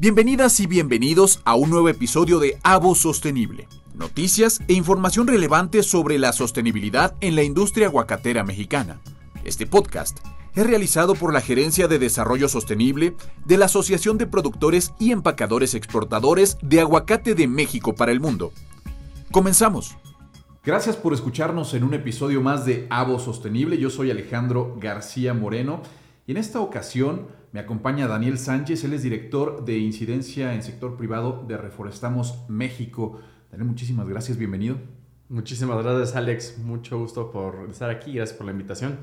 Bienvenidas y bienvenidos a un nuevo episodio de Avo Sostenible. Noticias e información relevante sobre la sostenibilidad en la industria aguacatera mexicana. Este podcast es realizado por la Gerencia de Desarrollo Sostenible de la Asociación de Productores y Empacadores Exportadores de Aguacate de México para el Mundo. Comenzamos. Gracias por escucharnos en un episodio más de Avo Sostenible. Yo soy Alejandro García Moreno y en esta ocasión me acompaña Daniel Sánchez. Él es director de incidencia en sector privado de Reforestamos México. Daniel, muchísimas gracias. Bienvenido. Muchísimas gracias, Alex. Mucho gusto por estar aquí. Gracias por la invitación.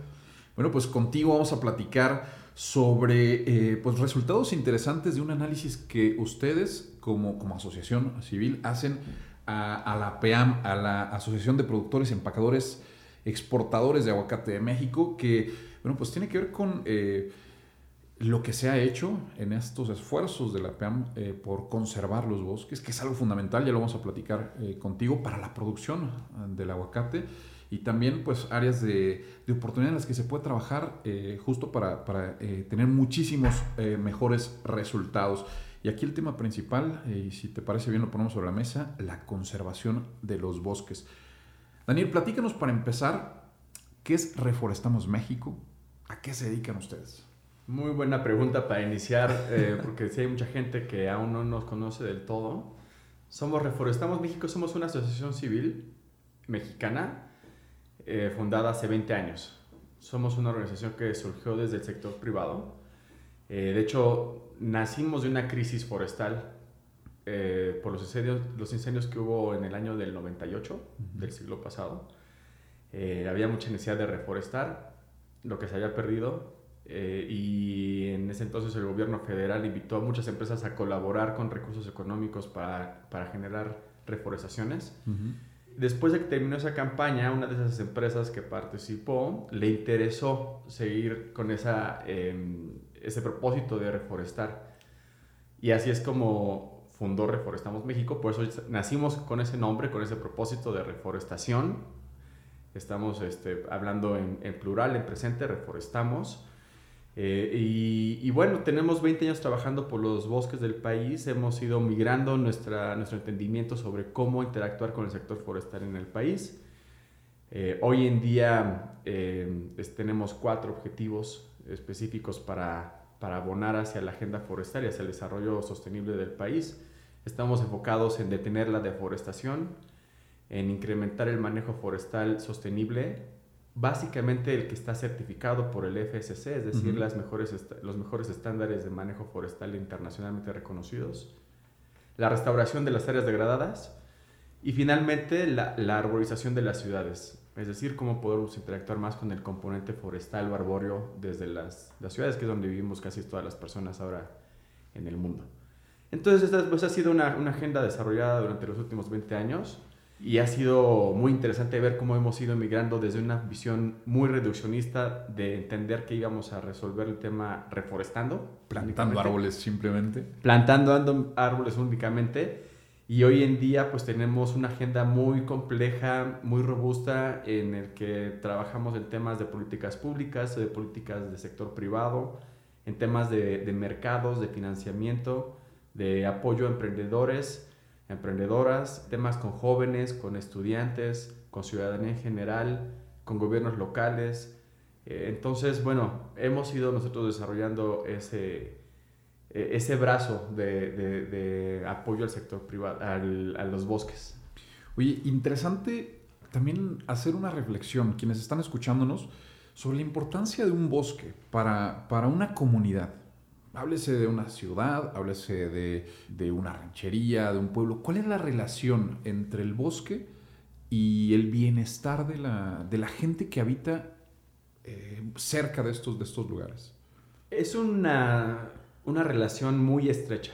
Bueno, pues contigo vamos a platicar sobre eh, pues resultados interesantes de un análisis que ustedes como, como asociación civil hacen a, la PEAM, a la Asociación de Productores Empacadores Exportadores de Aguacate de México, que, bueno, pues tiene que ver con eh, lo que se ha hecho en estos esfuerzos de la PEAM eh, por conservar los bosques, que es algo fundamental, ya lo vamos a platicar eh, contigo, para la producción del aguacate y también pues áreas de, de, oportunidad en las que se puede trabajar justo para, para tener muchísimos mejores resultados. Y aquí el tema principal, eh, y si te parece bien lo ponemos sobre la mesa, la conservación de los bosques. Daniel, platícanos para empezar, ¿qué es Reforestamos México? ¿A qué se dedican ustedes? Muy buena pregunta para iniciar, eh, porque si hay mucha gente que aún no nos conoce del todo. Somos Reforestamos México, somos una asociación civil mexicana eh, fundada hace 20 años. Somos una organización que surgió desde el sector privado. de hecho, nacimos de una crisis forestal eh, por los incendios, los incendios que hubo en el año del 98, del siglo pasado. Eh, había mucha necesidad de reforestar lo que se había perdido eh, y en ese entonces el gobierno federal invitó a muchas empresas a colaborar con recursos económicos para, para generar reforestaciones. Después de que terminó esa campaña, una de esas empresas que participó le interesó seguir con esa em, ese propósito de reforestar. Y así es como fundó Reforestamos México, por eso nacimos con ese nombre, con ese propósito de reforestación. Estamos este, hablando en, plural, en presente, reforestamos. Eh, y, bueno, tenemos 20 años trabajando por los bosques del país, hemos ido migrando nuestra, nuestro entendimiento sobre cómo interactuar con el sector forestal en el país. Eh, hoy en día eh, tenemos cuatro objetivos específicos para, para abonar hacia la agenda forestal y hacia el desarrollo sostenible del país. Estamos enfocados en detener la deforestación, en incrementar el manejo forestal sostenible, básicamente el que está certificado por el FSC, es decir, las mejores los mejores estándares de manejo forestal internacionalmente reconocidos, la restauración de las áreas degradadas y finalmente la, la arborización de las ciudades. Es decir, cómo podemos interactuar más con el componente forestal o arbóreo desde las, las ciudades, que es donde vivimos casi todas las personas ahora en el mundo. Entonces, esta pues, ha sido una, una, agenda desarrollada durante los últimos 20 años y ha sido muy interesante ver cómo hemos ido migrando desde una visión muy reduccionista de entender que íbamos a resolver el tema reforestando. Plantando árboles simplemente. Plantando árboles únicamente y hoy en día pues tenemos una agenda muy compleja, muy robusta en el que trabajamos en temas de políticas públicas, de políticas de sector privado, en temas de, de mercados, de financiamiento, de apoyo a emprendedores, emprendedoras, temas con jóvenes, con estudiantes, con ciudadanía en general, con gobiernos locales. Eh, entonces, bueno, hemos ido nosotros desarrollando ese, e, ese brazo de, apoyo al sector privado, a los bosques. Oye, interesante también hacer una reflexión, quienes están escuchándonos, sobre la importancia de un bosque para, para una comunidad. Háblese de una ciudad, háblese de, una ranchería, de un pueblo. ¿Cuál es la relación entre el bosque y el bienestar de la, de la gente que habita eh, cerca de estos, de estos lugares? Es una una relación muy estrecha,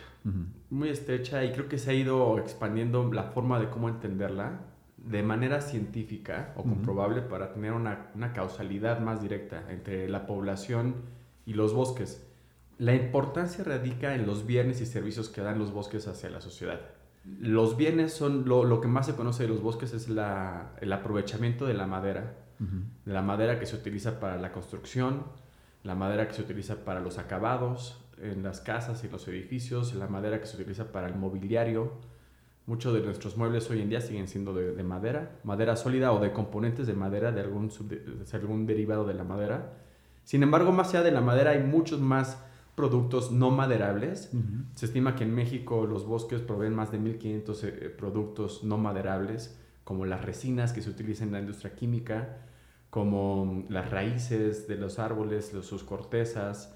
muy estrecha y creo que se ha ido expandiendo la forma de cómo entenderla de manera científica o comprobable para tener una, una, causalidad más directa entre la población y los bosques. La importancia radica en los bienes y servicios que dan los bosques hacia la sociedad. Los bienes son lo, lo que más se conoce de los bosques es la, el aprovechamiento de la madera, de la madera que se utiliza para la construcción, la madera que se utiliza para los acabados, en las casas y los edificios, la madera que se utiliza para el mobiliario. Muchos de nuestros muebles hoy en día siguen siendo de, madera, madera sólida o de componentes de madera, de algún, de algún derivado de la madera. Sin embargo, más allá de la madera hay muchos más productos no maderables. Se estima que en México los bosques proveen más de 1.500 eh, productos no maderables, como las resinas que se utilizan en la industria química, como las raíces de los árboles, sus cortezas,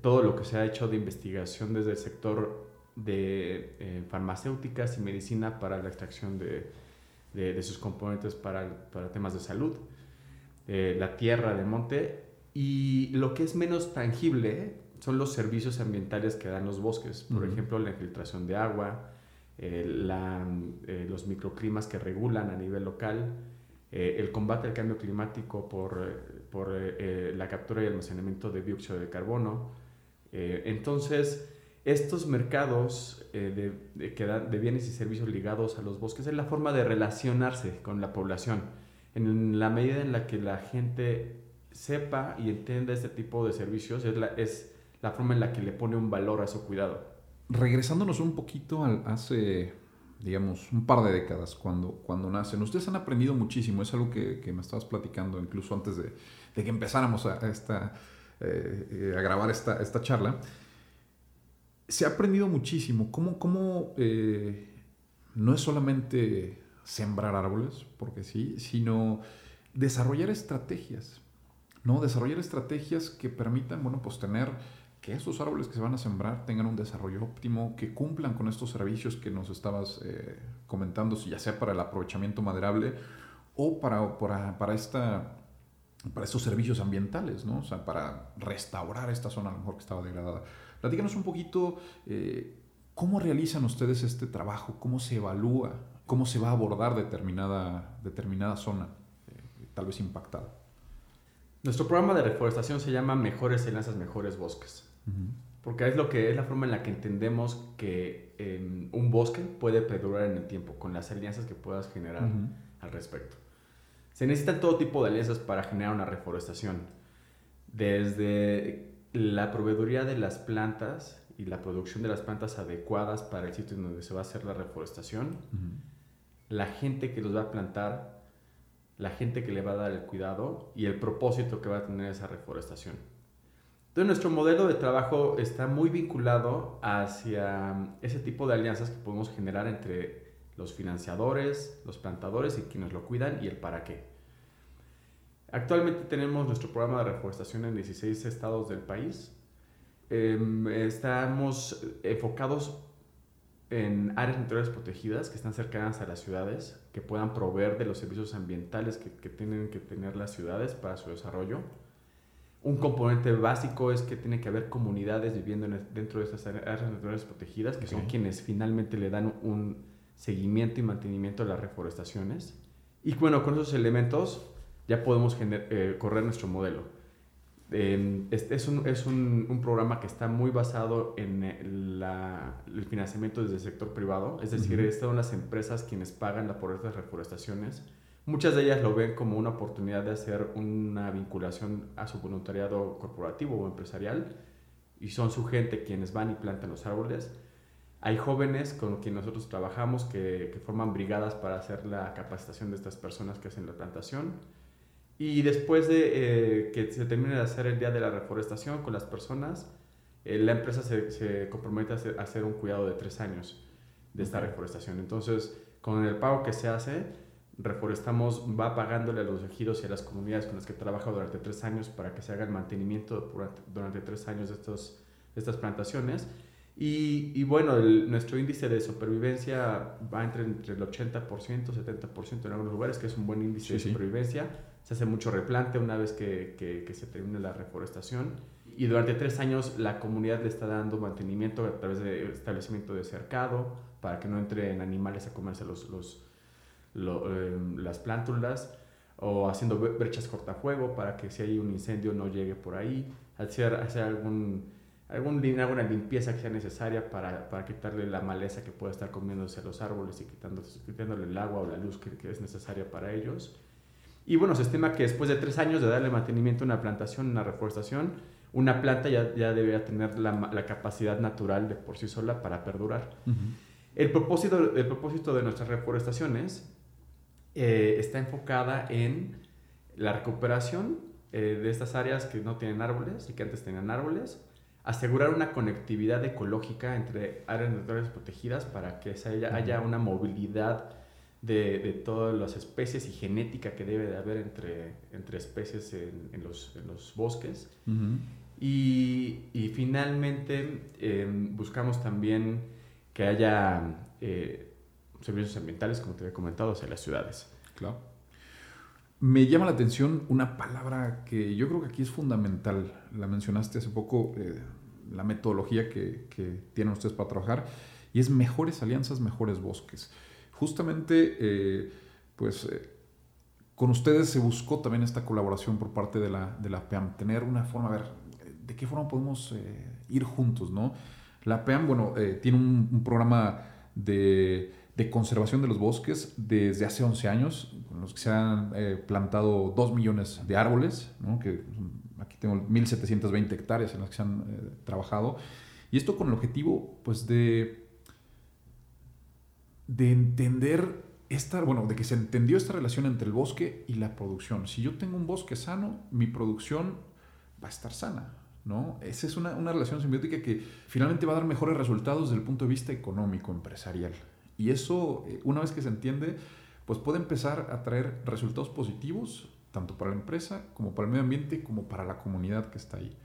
todo lo que se ha hecho de investigación desde el sector de eh, farmacéuticas y medicina para la extracción de, de, sus componentes para, para, temas de salud, eh, la tierra del monte y lo que es menos tangible son los servicios ambientales que dan los bosques, por ejemplo la infiltración de agua, eh, la, los microclimas que regulan a nivel local, el combate al cambio climático por, por la captura y almacenamiento de dióxido de carbono, eh, entonces, estos mercados eh, de, de, bienes y servicios ligados a los bosques es la forma de relacionarse con la población. En la medida en la que la gente sepa y entienda este tipo de servicios, es la, es la forma en la que le pone un valor a su cuidado. Regresándonos un poquito al, hace, digamos, un par de décadas, cuando, cuando nacen, ustedes han aprendido muchísimo, es algo que, que me estabas platicando incluso antes de, de que empezáramos a, esta eh, a grabar esta, esta, charla, se ha aprendido muchísimo. Cómo, cómo eh, no es solamente sembrar árboles, porque sí, sino desarrollar estrategias, ¿no? Desarrollar estrategias que permitan, bueno, pues tener que esos árboles que se van a sembrar tengan un desarrollo óptimo, que cumplan con estos servicios que nos estabas eh, comentando, ya sea para el aprovechamiento maderable o para, para, para esta para estos servicios ambientales, ¿no? O sea, para restaurar esta zona a lo mejor que estaba degradada. Platícanos un poquito eh, cómo realizan ustedes este trabajo, cómo se evalúa, cómo se va a abordar determinada, determinada zona, eh, tal vez impactada. Nuestro programa de reforestación se llama Mejores Alianzas, Mejores Bosques. Porque es lo que es la forma en la que entendemos que em, un bosque puede perdurar en el tiempo, con las alianzas que puedas generar al respecto. Se necesitan todo tipo de alianzas para generar una reforestación. Desde la proveeduría de las plantas y la producción de las plantas adecuadas para el sitio en donde se va a hacer la reforestación, la gente que los va a plantar, la gente que le va a dar el cuidado y el propósito que va a tener esa reforestación. Entonces nuestro modelo de trabajo está muy vinculado hacia ese tipo de alianzas que podemos generar entre los financiadores, los plantadores y quienes lo cuidan y el para qué. Actualmente tenemos nuestro programa de reforestación en 16 estados del país. Em, estamos enfocados en áreas naturales protegidas que están cercanas a las ciudades, que puedan proveer de los servicios ambientales que tienen que tener las ciudades para su desarrollo. Un componente básico es que tiene que haber comunidades viviendo dentro de esas áreas naturales protegidas, que son quienes finalmente le dan un seguimiento y mantenimiento de las reforestaciones. Y bueno, con esos elementos ya podemos eh, correr nuestro modelo. Em, este es, un, es un, un, programa que está muy basado en el financiamiento desde el sector privado, es decir, uh son las empresas quienes pagan la por estas reforestaciones. Muchas de ellas lo ven como una oportunidad de hacer una vinculación a su voluntariado corporativo o empresarial y son su gente quienes van y plantan los árboles hay jóvenes con quienes nosotros trabajamos que, forman brigadas para hacer la capacitación de estas personas que hacen la plantación. Y después de eh, que se termine de hacer el día de la reforestación con las personas, eh, la empresa se, compromete a hacer, un cuidado de tres años de esta reforestación. Entonces, con el pago que se hace, reforestamos, va pagándole a los ejidos y a las comunidades con las que trabaja durante tres años para que se haga el mantenimiento durante, durante tres años de, estos, de estas plantaciones y, bueno, nuestro índice de supervivencia va entre, entre el 80%, 70% en algunos lugares, que es un buen índice de supervivencia. Se hace mucho replante una vez que, que, se termine la reforestación. Y durante tres años la comunidad le está dando mantenimiento a través de establecimiento de cercado para que no entren animales a comerse los, los, em, las plántulas o haciendo brechas cortafuego para que si hay un incendio no llegue por ahí, hacer, hacer algún algún, alguna limpieza que sea necesaria para, para, quitarle la maleza que pueda estar comiéndose los árboles y quitándole el agua o la luz que, que, es necesaria para ellos. Y bueno, se estima que después de tres años de darle mantenimiento a una plantación, una reforestación, una planta ya, ya debería tener la, la, capacidad natural de por sí sola para perdurar. el, propósito, el propósito de nuestras reforestaciones eh, está enfocada en la recuperación eh, de estas áreas que no tienen árboles y que antes tenían árboles, asegurar una conectividad ecológica entre áreas naturales protegidas para que haya, haya una movilidad de, de, todas las especies y genética que debe de haber entre, entre especies en, en, los, en los, bosques. y, y, finalmente em, buscamos también que haya eh, servicios ambientales, como te había comentado, hacia las ciudades. Claro. Me llama la atención una palabra que yo creo que aquí es fundamental. La mencionaste hace poco, eh, la metodología que, tienen ustedes para trabajar, y es mejores alianzas, mejores bosques justamente, eh, pues, eh, con ustedes se buscó también esta colaboración por parte de la, de la PEAM, tener una forma, a ver, ¿de qué forma podemos ir juntos, no? La PEAM, bueno, tiene un, programa de, de, conservación de los bosques desde hace 11 años, con los que se han plantado 2 millones de árboles, ¿no? que aquí tengo 1.720 hectáreas en las que se han trabajado, y esto con el objetivo, pues, de de entender esta, bueno, de que se entendió esta relación entre el bosque y la producción. Si yo tengo un bosque sano, mi producción va a estar sana, ¿no? Esa es una, una relación simbiótica que finalmente va a dar mejores resultados desde el punto de vista económico, empresarial. Y eso, eh, una vez que se entiende, pues puede empezar a traer resultados positivos, tanto para la empresa, como para el medio ambiente, como para la comunidad que está ahí.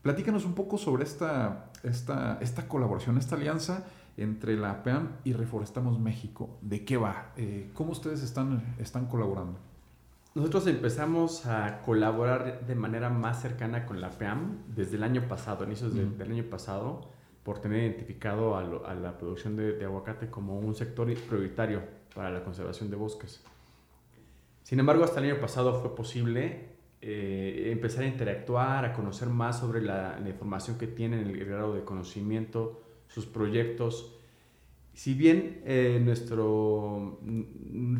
Platícanos un poco sobre esta, esta, esta colaboración, esta alianza entre la PEAM y Reforestamos México. ¿De qué va? Eh, ¿Cómo ustedes están, están colaborando? Nosotros empezamos a colaborar de manera más cercana con la PEAM desde el año pasado, inicios del año pasado, por tener identificado a, la producción de, aguacate como un sector prioritario para la conservación de bosques. Sin embargo, hasta el año pasado fue posible eh, empezar a interactuar, a conocer más sobre la, la información que tienen, el grado de conocimiento, sus proyectos. Si bien eh, nuestro,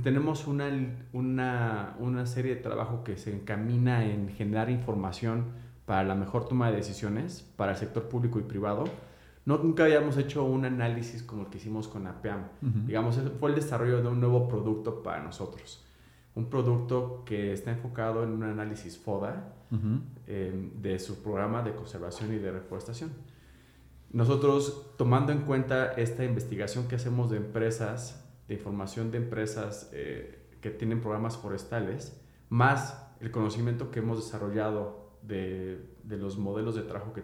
tenemos una, una, una, serie de trabajo que se encamina en generar información para la mejor toma de decisiones para el sector público y privado, no, nunca habíamos hecho un análisis como el que hicimos con APEAM. Digamos, fue el desarrollo de un nuevo producto para nosotros. Un producto que está enfocado en un análisis FODA eh, de su programa de conservación y de reforestación. Nosotros, tomando en cuenta esta investigación que hacemos de empresas, de información de empresas eh, que tienen programas forestales, más el conocimiento que hemos desarrollado de, de los modelos de trabajo que,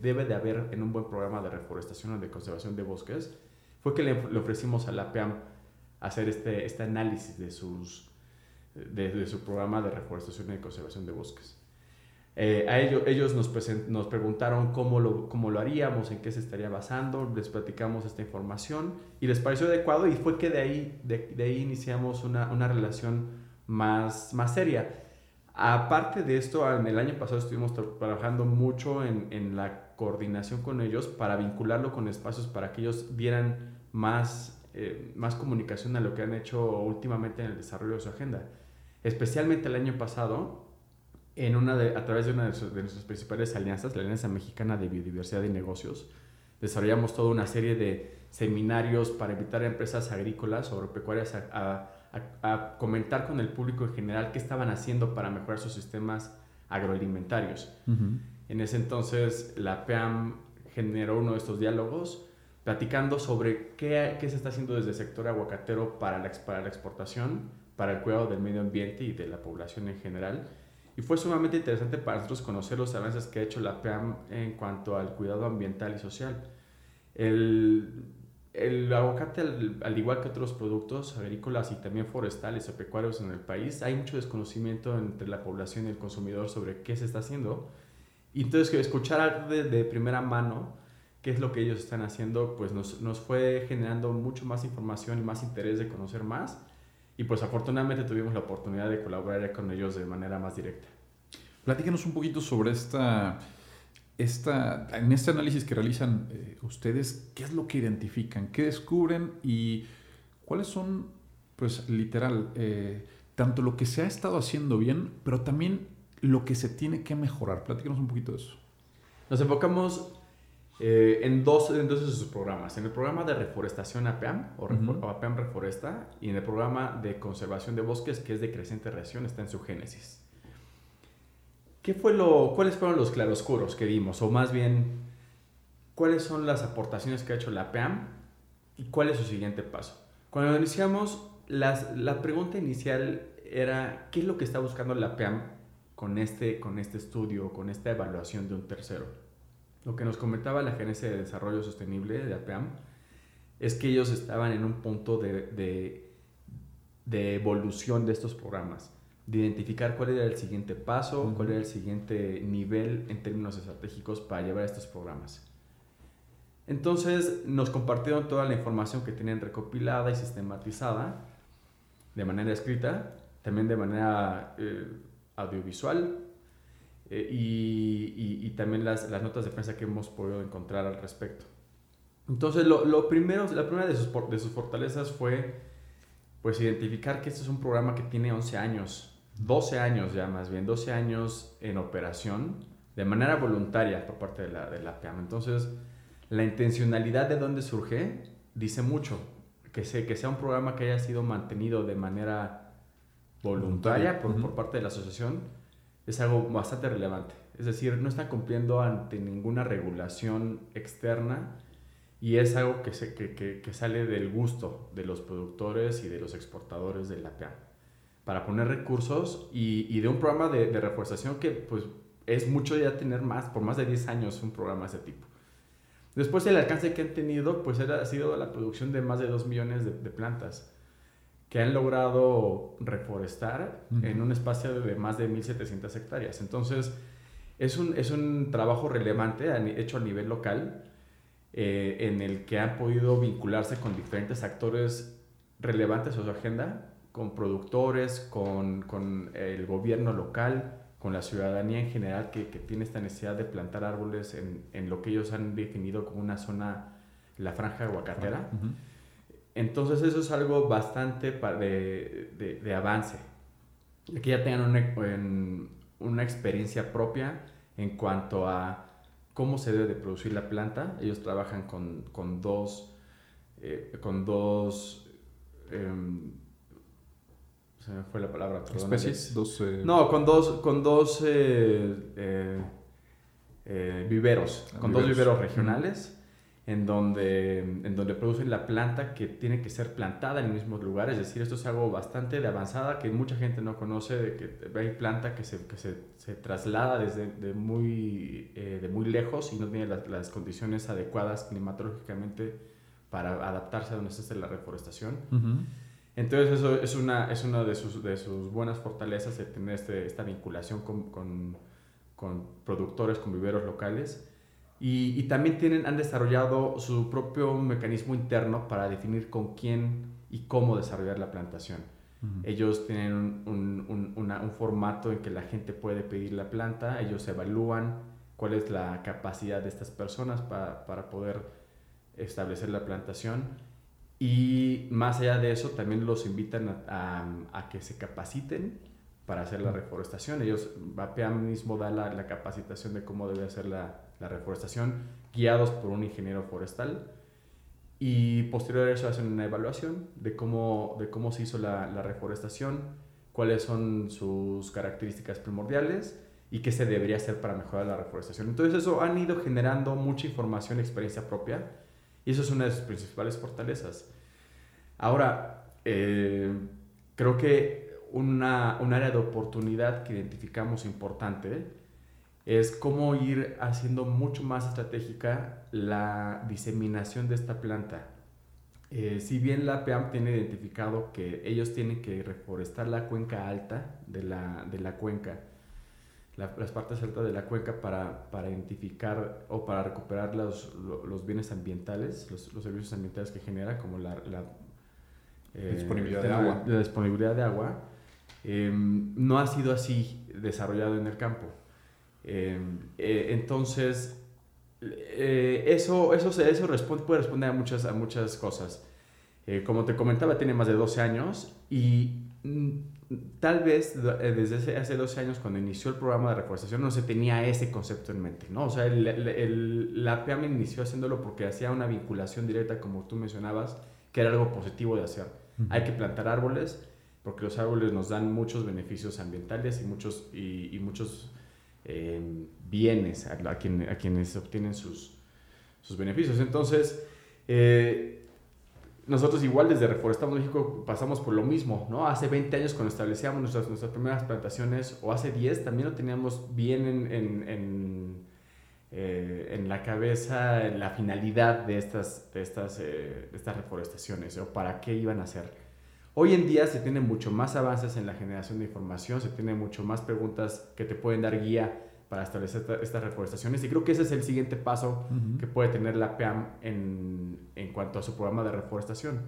debe de haber en un buen programa de reforestación o de conservación de bosques, fue que le, ofrecimos a la PEAM hacer este, este análisis de, sus, de, su programa de reforestación y de conservación de bosques. Eh, a ellos, ellos nos, nos preguntaron cómo lo, cómo lo haríamos, en qué se estaría basando, les platicamos esta información y les pareció adecuado y fue que de ahí, de ahí iniciamos una, una, relación más, más seria. Aparte de esto, en el año pasado estuvimos trabajando mucho en, en, la coordinación con ellos para vincularlo con espacios para que ellos dieran más, eh, más comunicación a lo que han hecho últimamente en el desarrollo de su agenda. Especialmente el año pasado, en una a través de una de, nuestras principales alianzas, la Alianza Mexicana de Biodiversidad y Negocios, desarrollamos toda una serie de seminarios para invitar a empresas agrícolas o agropecuarias a, comentar con el público en general qué estaban haciendo para mejorar sus sistemas agroalimentarios. En ese entonces, la PEAM generó uno de estos diálogos platicando sobre qué, qué se está haciendo desde el sector aguacatero para la, para la exportación, para el cuidado del medio ambiente y de la población en general y fue sumamente interesante para nosotros conocer los avances que ha hecho la PEAM en cuanto al cuidado ambiental y social. El, el aguacate, al, igual que otros productos agrícolas y también forestales o pecuarios en el país, hay mucho desconocimiento entre la población y el consumidor sobre qué se está haciendo. Y entonces escuchar de, de primera mano qué es lo que ellos están haciendo, pues nos, nos fue generando mucho más información y más interés de conocer más y pues afortunadamente tuvimos la oportunidad de colaborar con ellos de manera más directa. Platícanos un poquito sobre esta, esta en este análisis que realizan eh, ustedes, ¿qué es lo que identifican? ¿Qué descubren? ¿Y cuáles son, pues literal, eh, tanto lo que se ha estado haciendo bien, pero también lo que se tiene que mejorar? Platícanos un poquito de eso. Nos enfocamos eh, en, dos, en dos de sus programas. En el programa de reforestación APAM, o, APAM Reforesta, y en el programa de conservación de bosques, que es de creciente reacción, está en su génesis. ¿Qué fue lo, ¿Cuáles fueron los claroscuros que vimos? O más bien, ¿cuáles son las aportaciones que ha hecho la APAM y cuál es su siguiente paso? Cuando iniciamos, la pregunta inicial era, ¿qué es lo que está buscando la APAM con este, con este estudio, con esta evaluación de un tercero? Lo que nos comentaba la Gerencia de Desarrollo Sostenible de APAM es que ellos estaban en un punto de, de, evolución de estos programas, de identificar cuál era el siguiente paso, cuál era el siguiente nivel en términos estratégicos para llevar estos programas. Entonces nos compartieron toda la información que tenían recopilada y sistematizada de manera escrita, también de manera eh, audiovisual, eh, y, y, también las, las, notas de prensa que hemos podido encontrar al respecto. Entonces, lo, lo primero, la primera de sus, de sus fortalezas fue pues identificar que este es un programa que tiene 11 años, 12 años ya más bien, 12 años en operación de manera voluntaria por parte de la, de la PAM. Entonces, la intencionalidad de dónde surge dice mucho, que, se, que sea un programa que haya sido mantenido de manera voluntaria por, por parte de la asociación es algo bastante relevante. Es decir, no están cumpliendo ante ninguna regulación externa y es algo que, se, que, que, sale del gusto de los productores y de los exportadores de la PEA para poner recursos y, y de un programa de, de, reforestación que pues es mucho ya tener más, por más de 10 años un programa de ese tipo. Después el alcance que han tenido pues ha sido la producción de más de 2 millones de, de plantas que han logrado reforestar en un espacio de más de 1.700 hectáreas. Entonces, es un, es un trabajo relevante hecho a nivel local eh, en el que han podido vincularse con diferentes actores relevantes a su agenda, con productores, con, con el gobierno local, con la ciudadanía en general que, que tiene esta necesidad de plantar árboles en, en, lo que ellos han definido como una zona, la franja aguacatera. Entonces eso es algo bastante de, de, avance. Que ya tengan una, una, experiencia propia en cuanto a cómo se debe de producir la planta. Ellos trabajan con, con dos, eh, con dos em, se me fue la palabra. ¿Especies? Eh, no, con dos, con dos eh, viveros, con dos viveros regionales en donde, en donde producen la planta que tiene que ser plantada en el mismo lugar. Es decir, esto es algo bastante de avanzada que mucha gente no conoce, de que hay planta que se, que se, se traslada desde de muy, eh, de muy lejos y no tiene las, las, condiciones adecuadas climatológicamente para adaptarse a donde se hace la reforestación. Entonces eso es una, es una de, sus, de sus buenas fortalezas de tener este, esta vinculación con, con, con productores, con viveros locales. Y, también tienen, han desarrollado su propio mecanismo interno para definir con quién y cómo desarrollar la plantación. Ellos tienen un, un, un, formato en que la gente puede pedir la planta, ellos evalúan cuál es la capacidad de estas personas para, para poder establecer la plantación y más allá de eso también los invitan a, a, que se capaciten para hacer la reforestación. Ellos, VAPEAM mismo da la, la capacitación de cómo debe hacer la, la reforestación, guiados por un ingeniero forestal. Y posterior a eso hacen una evaluación de cómo, de cómo se hizo la, la reforestación, cuáles son sus características primordiales y qué se debería hacer para mejorar la reforestación. Entonces eso han ido generando mucha información y experiencia propia y eso es una de sus principales fortalezas. Ahora, eh, creo que una, un área de oportunidad que identificamos importante es cómo ir haciendo mucho más estratégica la diseminación de esta planta. Eh, si bien la PEAM tiene identificado que ellos tienen que reforestar la cuenca alta de la, de la cuenca, las partes altas de la cuenca para, para identificar o para recuperar los, los bienes ambientales, los, los, servicios ambientales que genera, como la, la eh, disponibilidad de agua. La disponibilidad de agua, eh, no ha sido así desarrollado en el campo. Em, eh, entonces, eh, eso, eso, eso responde, puede responder a muchas, a muchas cosas. Eh, como te comentaba, tiene más de 12 años y mm, tal vez eh, desde hace 12 años cuando inició el programa de reforestación no se tenía ese concepto en mente, ¿no? O sea, la PAM inició haciéndolo porque hacía una vinculación directa, como tú mencionabas, que era algo positivo de hacer. Hay que plantar árboles porque los árboles nos dan muchos beneficios ambientales y muchos, y, muchos eh, bienes a, a, quienes obtienen sus, sus beneficios. Entonces, eh, nosotros igual desde Reforestamos México pasamos por lo mismo, ¿no? Hace 20 años cuando establecíamos nuestras, nuestras primeras plantaciones, o hace 10, también lo teníamos bien en, en, en, eh, en la cabeza la finalidad de estas, de estas, eh, de estas reforestaciones, o para qué iban a ser. Hoy en día se tienen mucho más avances en la generación de información, se tienen mucho más preguntas que te pueden dar guía para establecer estas reforestaciones. Y creo que ese es el siguiente paso que puede tener la PAM en, en, cuanto a su programa de reforestación.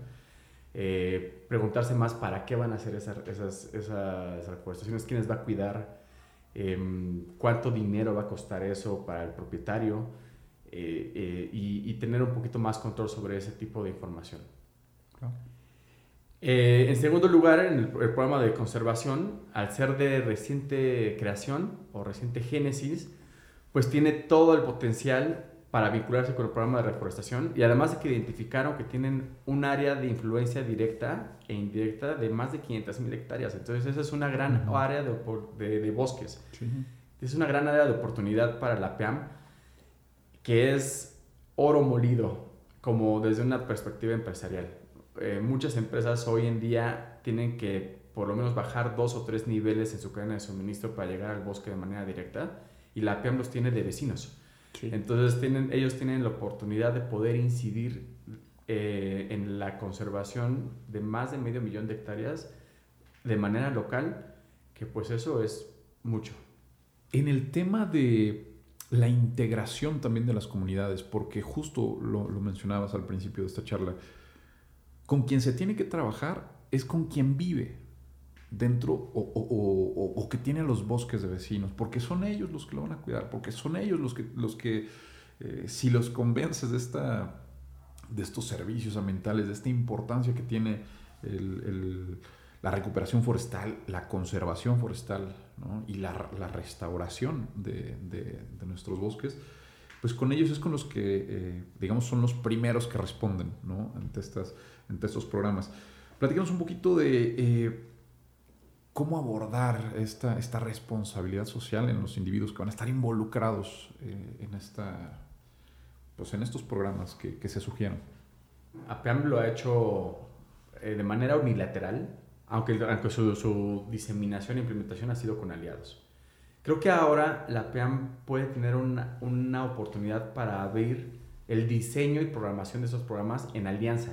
Eh, preguntarse más para qué van a hacer esas, esas, esas reforestaciones, quiénes va a cuidar, em, cuánto dinero va a costar eso para el propietario eh, eh, y, y, tener un poquito más control sobre ese tipo de información. Eh, en segundo lugar, en el, programa de conservación, al ser de reciente creación o reciente génesis, pues tiene todo el potencial para vincularse con el programa de reforestación y además de que identificaron que tienen un área de influencia directa e indirecta de más de 500.000 hectáreas. Entonces esa es una gran área de, de, bosques. Es una gran área de oportunidad para la PEAM que es oro molido como desde una perspectiva empresarial. Eh, muchas empresas hoy en día tienen que por lo menos bajar dos o tres niveles en su cadena de suministro para llegar al bosque de manera directa y la PEAM los tiene de vecinos. Entonces tienen, ellos tienen la oportunidad de poder incidir eh, en la conservación de más de medio millón de hectáreas de manera local, que pues eso es mucho. En el tema de la integración también de las comunidades, porque justo lo, lo mencionabas al principio de esta charla, con quien se tiene que trabajar es con quien vive dentro o, que tiene los bosques de vecinos, porque son ellos los que lo van a cuidar, porque son ellos los que, los que eh, si los convences de, esta, de estos servicios ambientales, de esta importancia que tiene la recuperación forestal, la conservación forestal y la, restauración de, nuestros bosques, pues con ellos es con los que, eh, digamos, son los primeros que responden ante estas entre estos programas. Platicamos un poquito de eh, cómo abordar esta, esta responsabilidad social en los individuos que van a estar involucrados eh, en, esta, pues en estos programas que, que se sugieren. APAM lo ha hecho eh, de manera unilateral, aunque, aunque su, su, diseminación e implementación ha sido con aliados. Creo que ahora la APAM puede tener una, una oportunidad para abrir el diseño y programación de esos programas en alianza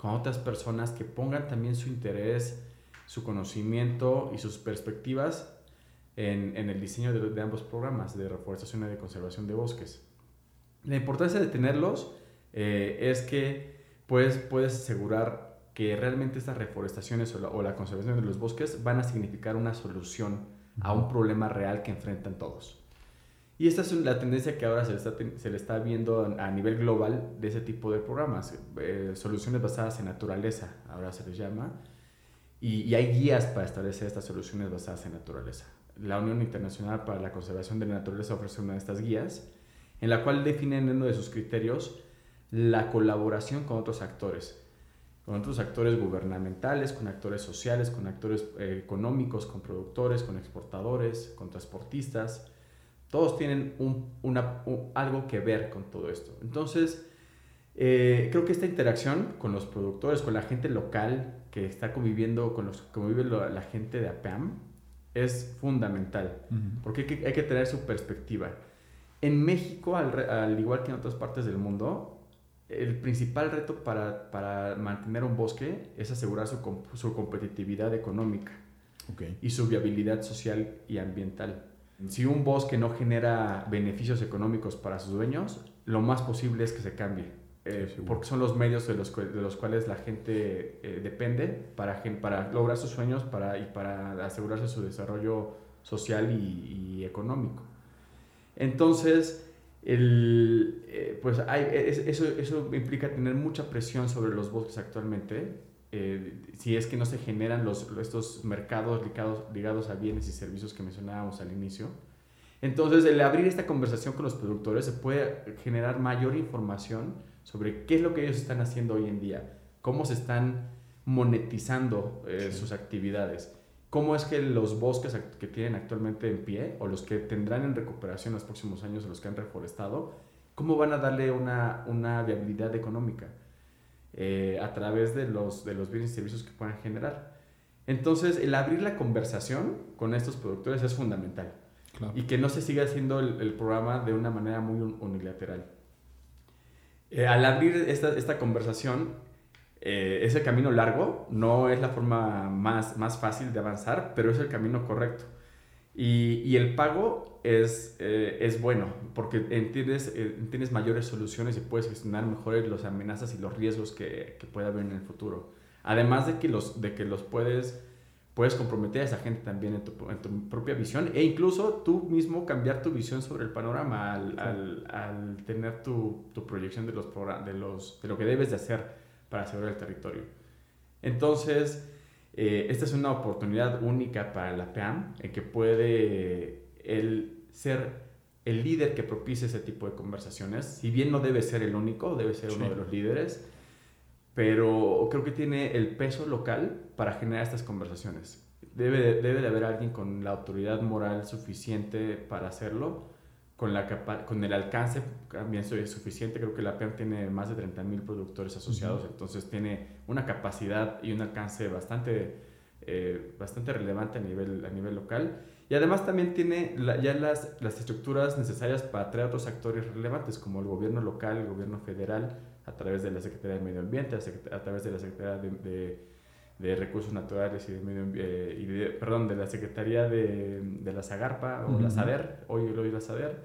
con otras personas que pongan también su interés, su conocimiento y sus perspectivas en, en el diseño de, de, ambos programas de reforestación y de conservación de bosques. La importancia de tenerlos eh, es que pues, puedes asegurar que realmente estas reforestaciones o la, o la, conservación de los bosques van a significar una solución a un problema real que enfrentan todos. Y esta es la tendencia que ahora se le está, se le está viendo a nivel global de ese tipo de programas, eh, soluciones basadas en naturaleza, ahora se les llama, y, y, hay guías para establecer estas soluciones basadas en naturaleza. La Unión Internacional para la Conservación de la Naturaleza ofrece una de estas guías, en la cual definen en uno de sus criterios la colaboración con otros actores, con otros actores gubernamentales, con actores sociales, con actores eh, económicos, con productores, con exportadores, con transportistas, todos tienen un, una, algo que ver con todo esto. Entonces, eh, creo que esta interacción con los productores, con la gente local que está conviviendo, con los que convive la gente de APAM, es fundamental, porque hay que, hay que, tener su perspectiva. En México, al, al, igual que en otras partes del mundo, el principal reto para, para mantener un bosque es asegurar su, su competitividad económica okay. y su viabilidad social y ambiental. Si un bosque no genera beneficios económicos para sus dueños, lo más posible es que se cambie. Eh, porque son los medios de los, de los cuales la gente eh, depende para, para lograr sus sueños para, y para asegurarse su desarrollo social y, económico. Entonces, El, eh, pues hay, eso, eso implica tener mucha presión sobre los bosques actualmente. Eh, si es que no se generan los, estos mercados ligados, ligados a bienes y servicios que mencionábamos al inicio. Entonces, el abrir esta conversación con los productores se puede generar mayor información sobre qué es lo que ellos están haciendo hoy en día, cómo se están monetizando eh, sus actividades cómo es que los bosques que tienen actualmente en pie o los que tendrán en recuperación en los próximos años, los que han reforestado, cómo van a darle una, una viabilidad económica eh, a través de los, de los bienes y servicios que puedan generar. Entonces, el abrir la conversación con estos productores es fundamental. Y que no se siga haciendo el, el, programa de una manera muy unilateral. Eh, al abrir esta, esta conversación, eh, es el camino largo, no es la forma más, más fácil de avanzar, pero es el camino correcto. Y, y el pago es, eh, es bueno, porque entiendes, eh, entiendes mayores soluciones y puedes gestionar mejores las amenazas y los riesgos que, que pueda haber en el futuro. Además de que los, de que los puedes, puedes comprometer a esa gente también en tu, en tu propia visión e incluso tú mismo cambiar tu visión sobre el panorama al, al, al tener tu, tu, proyección de, los, de, los, de lo que debes de hacer para asegurar el territorio. Entonces, eh, esta es una oportunidad única para la PAM en que puede él ser el líder que propicia ese tipo de conversaciones. Si bien no debe ser el único, debe ser uno de los líderes, pero creo que tiene el peso local para generar estas conversaciones. Debe, debe de haber alguien con la autoridad moral suficiente para hacerlo con, la con el alcance también soy suficiente. Creo que la PEM tiene más de 30.000 productores asociados, entonces tiene una capacidad y un alcance bastante, eh, bastante relevante a nivel, a nivel local. Y además también tiene ya las, las estructuras necesarias para atraer a otros actores relevantes, como el gobierno local, el gobierno federal, a través de la Secretaría de Medio Ambiente, a, través de la Secretaría de, de, Recursos Naturales y de Medio eh, y de, perdón, de la Secretaría de, de la Zagarpa o la SADER, hoy, hoy la SADER,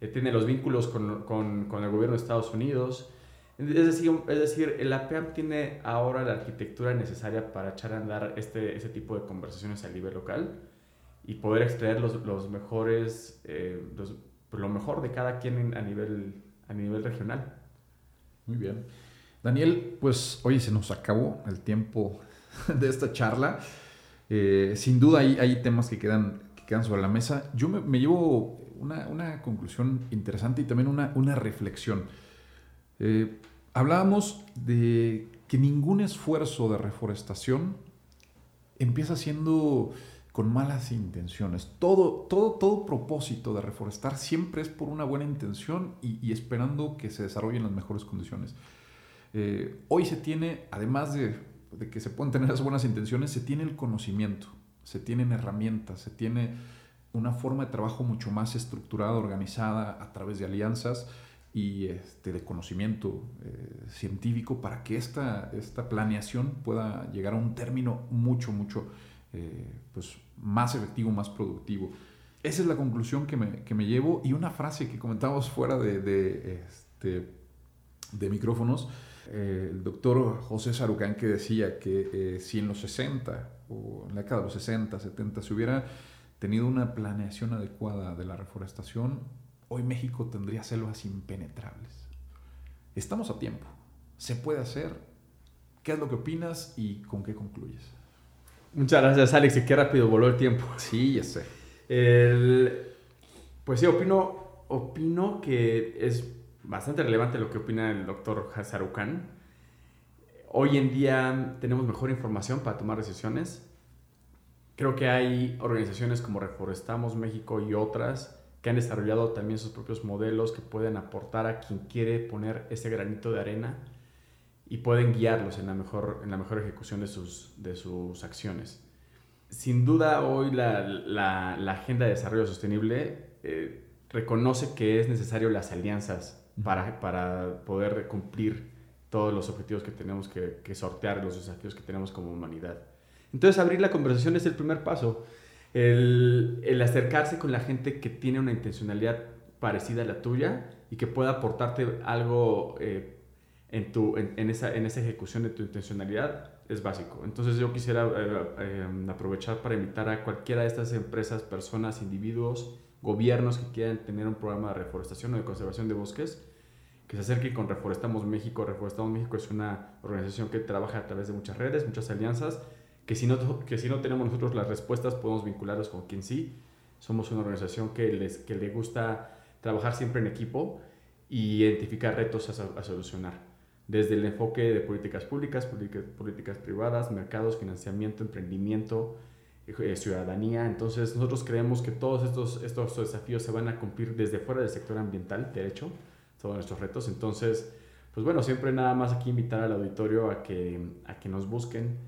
eh, tiene los vínculos con, con, con, el gobierno de Estados Unidos. Es decir, es decir, el APEAM tiene ahora la arquitectura necesaria para echar a andar este, ese tipo de conversaciones a nivel local y poder extraer los, los mejores, eh, los, pues, lo mejor de cada quien a nivel, a nivel regional. Muy bien. Daniel, pues hoy se nos acabó el tiempo de esta charla. Eh, sin duda hay, hay temas que quedan, que quedan sobre la mesa. Yo me, me llevo una, conclusión interesante y también una, una reflexión. Eh, hablábamos de que ningún esfuerzo de reforestación empieza siendo con malas intenciones. Todo, todo, todo propósito de reforestar siempre es por una buena intención y, esperando que se desarrollen las mejores condiciones. Eh, hoy se tiene, además de, de, que se pueden tener las buenas intenciones, se tiene el conocimiento, se tienen herramientas, se tiene una forma de trabajo mucho más estructurada, organizada a través de alianzas y este, de conocimiento eh, científico para que esta, esta planeación pueda llegar a un término mucho, mucho eh, pues, más efectivo, más productivo. Esa es la conclusión que me, que me llevo y una frase que comentábamos fuera de, de, este, de micrófonos, eh, el doctor José Sarucán que decía que si en los 60 o en la década de los 60, 70 se hubiera tenido una planeación adecuada de la reforestación, hoy México tendría selvas impenetrables. Estamos a tiempo. Se puede hacer. ¿Qué es lo que opinas y con qué concluyes? Muchas gracias, Alex. Y qué rápido voló el tiempo. Sí, ya sé. pues sí, opino, opino que es bastante relevante lo que opina el doctor Hazarukan. Hoy en día tenemos mejor información para tomar decisiones Creo que hay organizaciones como Reforestamos México y otras que han desarrollado también sus propios modelos que pueden aportar a quien quiere poner ese granito de arena y pueden guiarlos en la mejor, en la mejor ejecución de sus, de sus acciones. Sin duda hoy la, la, Agenda de Desarrollo Sostenible eh, reconoce que es necesario las alianzas para, para poder cumplir todos los objetivos que tenemos que, sortear, los desafíos que tenemos como humanidad. Entonces abrir la conversación es el primer paso. El, el, acercarse con la gente que tiene una intencionalidad parecida a la tuya y que pueda aportarte algo eh, en, tu, en, esa, en esa ejecución de tu intencionalidad es básico. Entonces yo quisiera eh, eh, aprovechar para invitar a cualquiera de estas empresas, personas, individuos gobiernos que quieran tener un programa de reforestación o de conservación de bosques, que se acerquen con Reforestamos México. Reforestamos México es una organización que trabaja a través de muchas redes, muchas alianzas, que si no, que si no tenemos nosotros las respuestas podemos vincularlos con quien sí. Somos una organización que, les, que le gusta trabajar siempre en equipo y identificar retos a, solucionar desde el enfoque de políticas públicas, políticas privadas, mercados, financiamiento, emprendimiento, eh, ciudadanía. Entonces nosotros creemos que todos estos, estos desafíos se van a cumplir desde fuera del sector ambiental, de hecho, todos nuestros retos. Entonces, pues bueno, siempre nada más aquí invitar al auditorio a que, a que nos busquen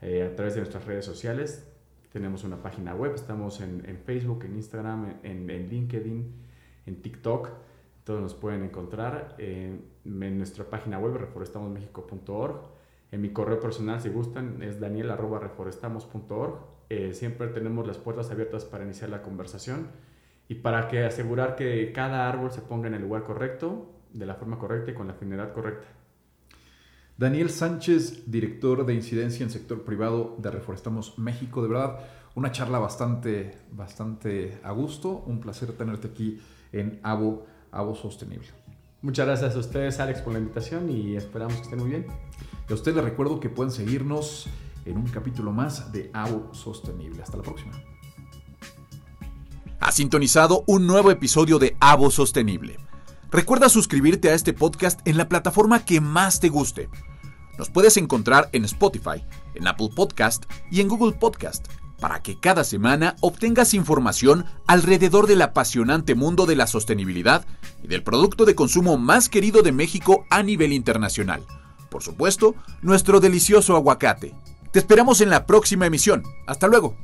eh, a través de nuestras redes sociales. Tenemos una página web, estamos en, en Facebook, en Instagram, en, en LinkedIn, en TikTok. Todos nos pueden encontrar en nuestra página web, reforestamosmexico.org. En mi correo personal, si gustan, es daniel.reforestamos.org. Eh, siempre tenemos las puertas abiertas para iniciar la conversación y para que asegurar que cada árbol se ponga en el lugar correcto, de la forma correcta y con la finalidad correcta. Daniel Sánchez, director de incidencia en sector privado de Reforestamos México. De verdad, una charla bastante, bastante a gusto. Un placer tenerte aquí en ABO a voz sostenible. Muchas gracias a ustedes, Alex, por la invitación y esperamos que estén muy bien. Y a ustedes les recuerdo que pueden seguirnos en un capítulo más de AVO Sostenible. Hasta la próxima. Ha sintonizado un nuevo episodio de AVO Sostenible. Recuerda suscribirte a este podcast en la plataforma que más te guste. Nos puedes encontrar en Spotify, en Apple Podcast y en Google Podcast para que cada semana obtengas información alrededor del apasionante mundo de la sostenibilidad y del producto de consumo más querido de México a nivel internacional. Por supuesto, nuestro delicioso aguacate. Te esperamos en la próxima emisión. Hasta luego.